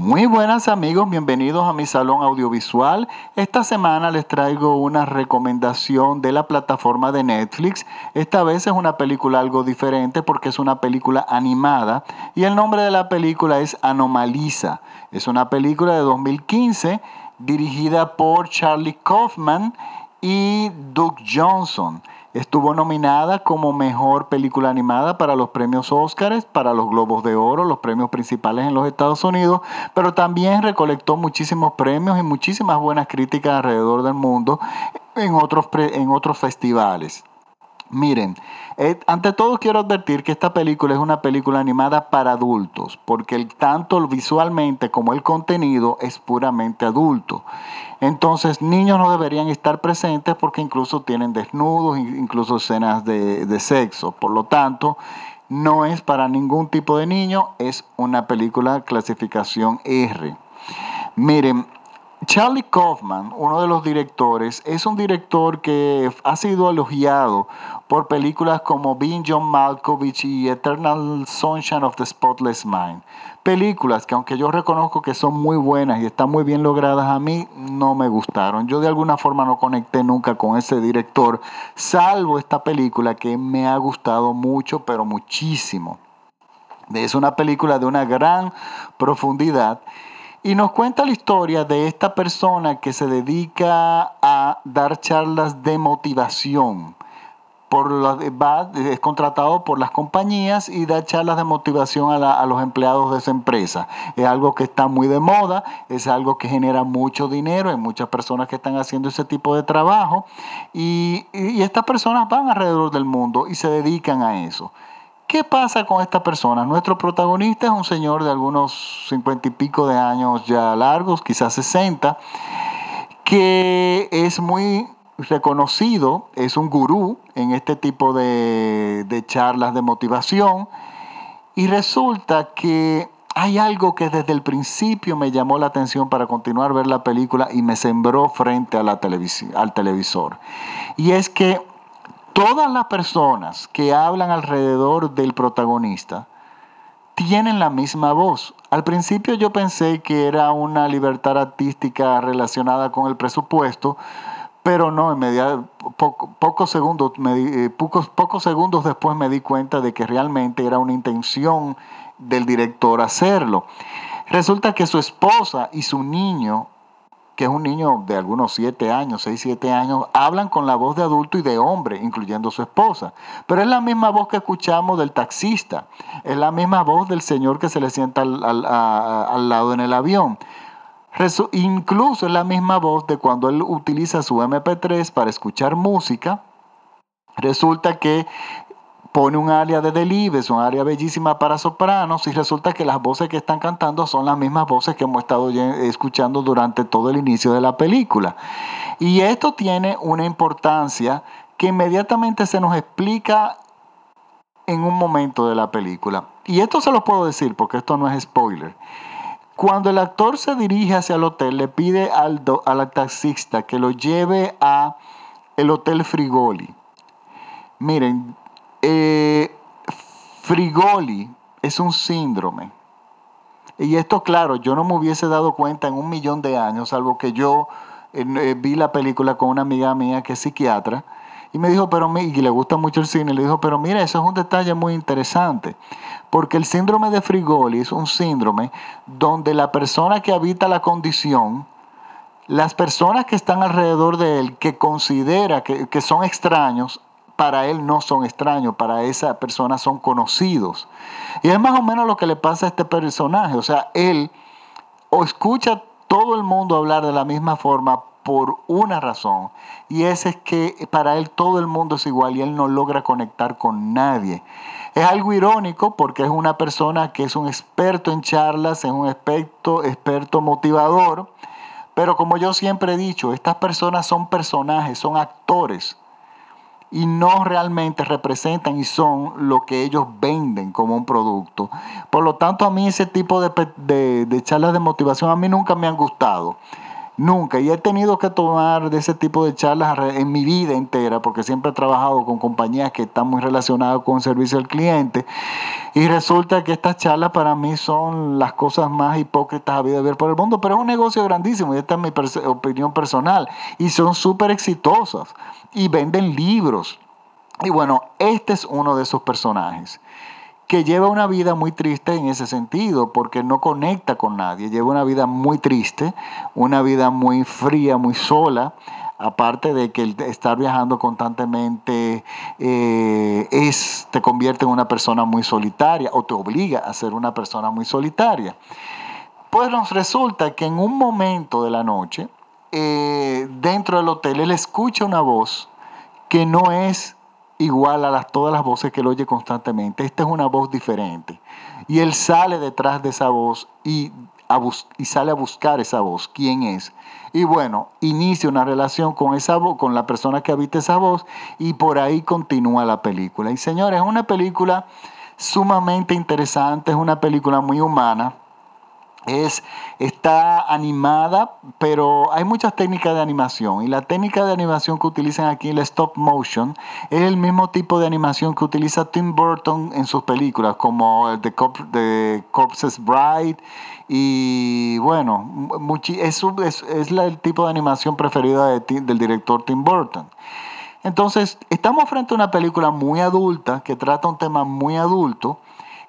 Muy buenas amigos, bienvenidos a mi salón audiovisual. Esta semana les traigo una recomendación de la plataforma de Netflix. Esta vez es una película algo diferente porque es una película animada y el nombre de la película es Anomaliza. Es una película de 2015 dirigida por Charlie Kaufman y Doug Johnson. Estuvo nominada como mejor película animada para los premios Oscars, para los Globos de Oro, los premios principales en los Estados Unidos, pero también recolectó muchísimos premios y muchísimas buenas críticas alrededor del mundo en otros, en otros festivales. Miren, eh, ante todo quiero advertir que esta película es una película animada para adultos, porque el, tanto visualmente como el contenido es puramente adulto. Entonces, niños no deberían estar presentes porque incluso tienen desnudos, incluso escenas de, de sexo. Por lo tanto, no es para ningún tipo de niño, es una película clasificación R. Miren, Charlie Kaufman, uno de los directores, es un director que ha sido elogiado por películas como Being John Malkovich y Eternal Sunshine of the Spotless Mind. Películas que aunque yo reconozco que son muy buenas y están muy bien logradas, a mí no me gustaron. Yo de alguna forma no conecté nunca con ese director, salvo esta película que me ha gustado mucho, pero muchísimo. Es una película de una gran profundidad y nos cuenta la historia de esta persona que se dedica a dar charlas de motivación. Por es contratado por las compañías y da charlas de motivación a, los empleados de esa empresa. Es algo que está muy de moda, es algo que genera mucho dinero, hay muchas personas que están haciendo ese tipo de trabajo y estas personas van alrededor del mundo y se dedican a eso. ¿Qué pasa con esta persona? Nuestro protagonista es un señor de algunos cincuenta y pico de años ya largos, quizás sesenta, que es muy reconocido, es un gurú en este tipo de, charlas de motivación y resulta que hay algo que desde el principio me llamó la atención para continuar a ver la película y me sembró frente a la al televisor. Y es que todas las personas que hablan alrededor del protagonista tienen la misma voz. Al principio yo pensé que era una libertad artística relacionada con el presupuesto, pero no, en eh, pocos segundos después me di cuenta de que realmente era una intención del director hacerlo. Resulta que su esposa y su niño que es un niño de algunos 7 años, 6, 7 años, hablan con la voz de adulto y de hombre, incluyendo su esposa. Pero es la misma voz que escuchamos del taxista, es la misma voz del señor que se le sienta al, lado en el avión. incluso es la misma voz de cuando él utiliza su MP3 para escuchar música. Resulta que pone un área de delibes, un área bellísima para sopranos y resulta que las voces que están cantando son las mismas voces que hemos estado escuchando durante todo el inicio de la película. Y esto tiene una importancia que inmediatamente se nos explica en un momento de la película. Y esto se lo puedo decir porque esto no es spoiler. Cuando el actor se dirige hacia el hotel, le pide al, al taxista que lo lleve a el Hotel Frigoli. Miren, eh, Frigoli es un síndrome. Y esto, claro, yo no me hubiese dado cuenta en un millón de años, salvo que yo eh, vi la película con una amiga mía que es psiquiatra, y me dijo, pero y le gusta mucho el cine, le dijo, pero mira, eso es un detalle muy interesante, porque el síndrome de Frigoli es un síndrome donde la persona que habita la condición, las personas que están alrededor de él, que considera que, que son extraños, para él no son extraños, para esa persona son conocidos. Y es más o menos lo que le pasa a este personaje. O sea, él o escucha todo el mundo hablar de la misma forma por una razón. Y esa es que para él todo el mundo es igual y él no logra conectar con nadie. Es algo irónico porque es una persona que es un experto en charlas, es un experto, experto motivador. Pero como yo siempre he dicho, estas personas son personajes, son actores y no realmente representan y son lo que ellos venden como un producto. Por lo tanto, a mí ese tipo de, de, charlas de motivación a mí nunca me han gustado. Nunca. Y he tenido que tomar de ese tipo de charlas en mi vida entera, porque siempre he trabajado con compañías que están muy relacionadas con servicio al cliente. Y resulta que estas charlas para mí son las cosas más hipócritas habidas ver por el mundo, pero es un negocio grandísimo y esta es mi opinión personal. Y son súper exitosas y venden libros. Y bueno, este es uno de esos personajes que lleva una vida muy triste en ese sentido, porque no conecta con nadie, lleva una vida muy triste, una vida muy fría, muy sola, aparte de que estar viajando constantemente eh, es, te convierte en una persona muy solitaria o te obliga a ser una persona muy solitaria. Pues nos resulta que en un momento de la noche, eh, dentro del hotel, él escucha una voz que no es igual a las, todas las voces que él oye constantemente. Esta es una voz diferente. Y él sale detrás de esa voz y, y sale a buscar esa voz. ¿Quién es? Y bueno, inicia una relación con, esa voz, con la persona que habita esa voz y por ahí continúa la película. Y señores, es una película sumamente interesante, es una película muy humana es, está animada, pero hay muchas técnicas de animación. Y la técnica de animación que utilizan aquí, el stop motion, es el mismo tipo de animación que utiliza Tim Burton en sus películas, como The, Corpse's Bride. Y bueno, es, es, el tipo de animación preferida del director Tim Burton. Entonces, estamos frente a una película muy adulta, que trata un tema muy adulto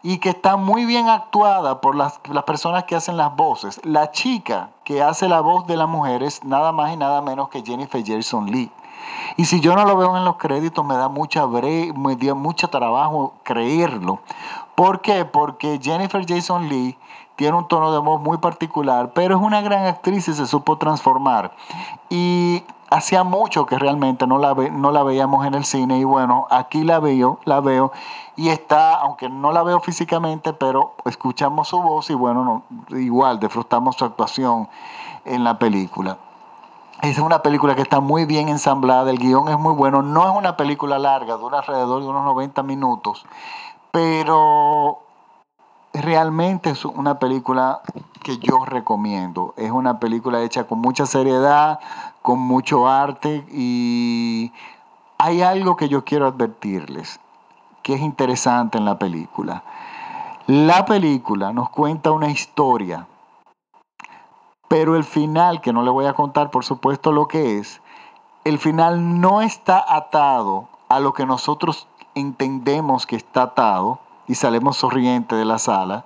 y que está muy bien actuada por las, personas que hacen las voces. La chica que hace la voz de la mujer es nada más y nada menos que Jennifer Jason Lee. Y si yo no lo veo en los créditos, me da mucha me dio mucho trabajo creerlo. ¿Por qué? Porque Jennifer Jason Lee tiene un tono de voz muy particular, pero es una gran actriz y se supo transformar. Y hacía mucho que realmente no la, veíamos en el cine y bueno, aquí la veo, la veo y está, aunque no la veo físicamente, pero escuchamos su voz y bueno, igual disfrutamos su actuación en la película. Es una película que está muy bien ensamblada, el guion es muy bueno, no es una película larga, dura alrededor de unos 90 minutos, pero realmente es una película que yo recomiendo. Es una película hecha con mucha seriedad, con mucho arte y hay algo que yo quiero advertirles, que es interesante en la película. La película nos cuenta una historia, pero el final, que no le voy a contar por supuesto lo que es, el final no está atado a lo que nosotros entendemos que está atado y salimos sonrientes de la sala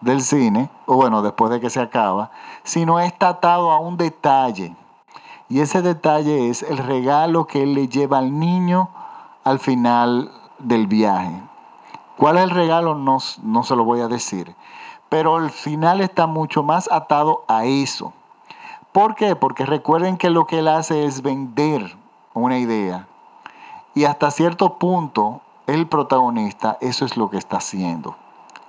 del cine, o bueno, después de que se acaba, sino está atado a un detalle y ese detalle es el regalo que él le lleva al niño al final del viaje. ¿Cuál es el regalo? No, no se lo voy a decir. Pero el final está mucho más atado a eso. ¿Por qué? Porque recuerden que lo que él hace es vender una idea. Y hasta cierto punto, el protagonista, eso es lo que está haciendo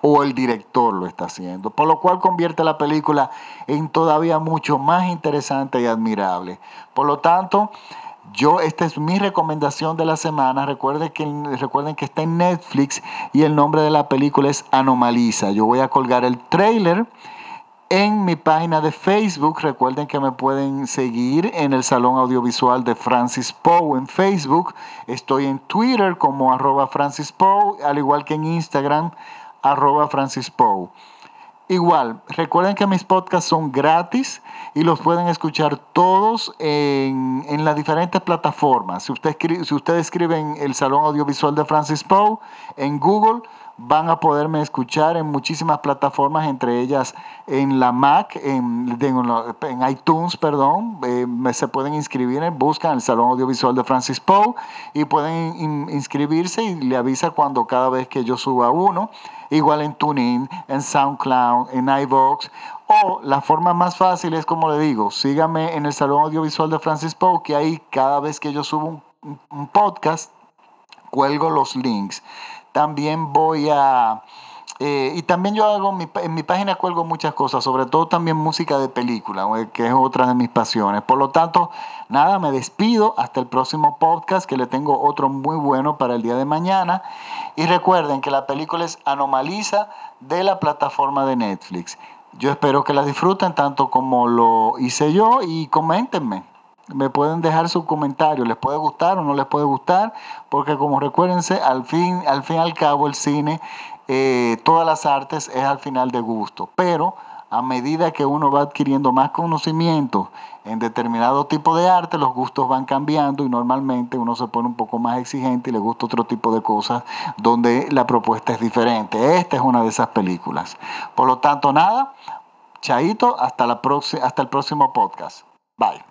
o el director lo está haciendo, por lo cual convierte la película en todavía mucho más interesante y admirable. Por lo tanto, yo, esta es mi recomendación de la semana. Recuerden que, recuerden que está en Netflix y el nombre de la película es Anomaliza. Yo voy a colgar el trailer en mi página de Facebook. Recuerden que me pueden seguir en el Salón Audiovisual de Francis Poe en Facebook. Estoy en Twitter como arroba Francis Poe, al igual que en Instagram arroba Francis Poe. Igual, recuerden que mis podcasts son gratis y los pueden escuchar todos en, las diferentes plataformas. Si usted, si ustedes escriben el Salón Audiovisual de Francis Poe en Google, van a poderme escuchar en muchísimas plataformas, entre ellas en la Mac, en, iTunes, perdón, eh, se pueden inscribir, buscan el Salón Audiovisual de Francis Poe y pueden inscribirse y le avisa cuando cada vez que yo suba uno, igual en TuneIn, en SoundCloud, en iVoox, o la forma más fácil es como le digo, síganme en el Salón Audiovisual de Francis Poe, que ahí cada vez que yo subo un podcast, cuelgo los links. También voy a... Eh, y también yo hago, en mi página cuelgo muchas cosas, sobre todo también música de película, eh, que es otra de mis pasiones. Por lo tanto, nada, me despido hasta el próximo podcast, que le tengo otro muy bueno para el día de mañana. Y recuerden que la película es Anomaliza de la plataforma de Netflix. Yo espero que la disfruten tanto como lo hice yo y coméntenme me pueden dejar su comentario, les puede gustar o no les puede gustar, porque como recuérdense, al fin, al fin y al cabo el cine eh, todas las artes es al final de gusto, pero a medida que uno va adquiriendo más conocimiento en determinado tipo de arte, los gustos van cambiando y normalmente uno se pone un poco más exigente y le gusta otro tipo de cosas donde la propuesta es diferente. Esta es una de esas películas. Por lo tanto, nada, chaito, hasta, la hasta el próximo podcast. Bye.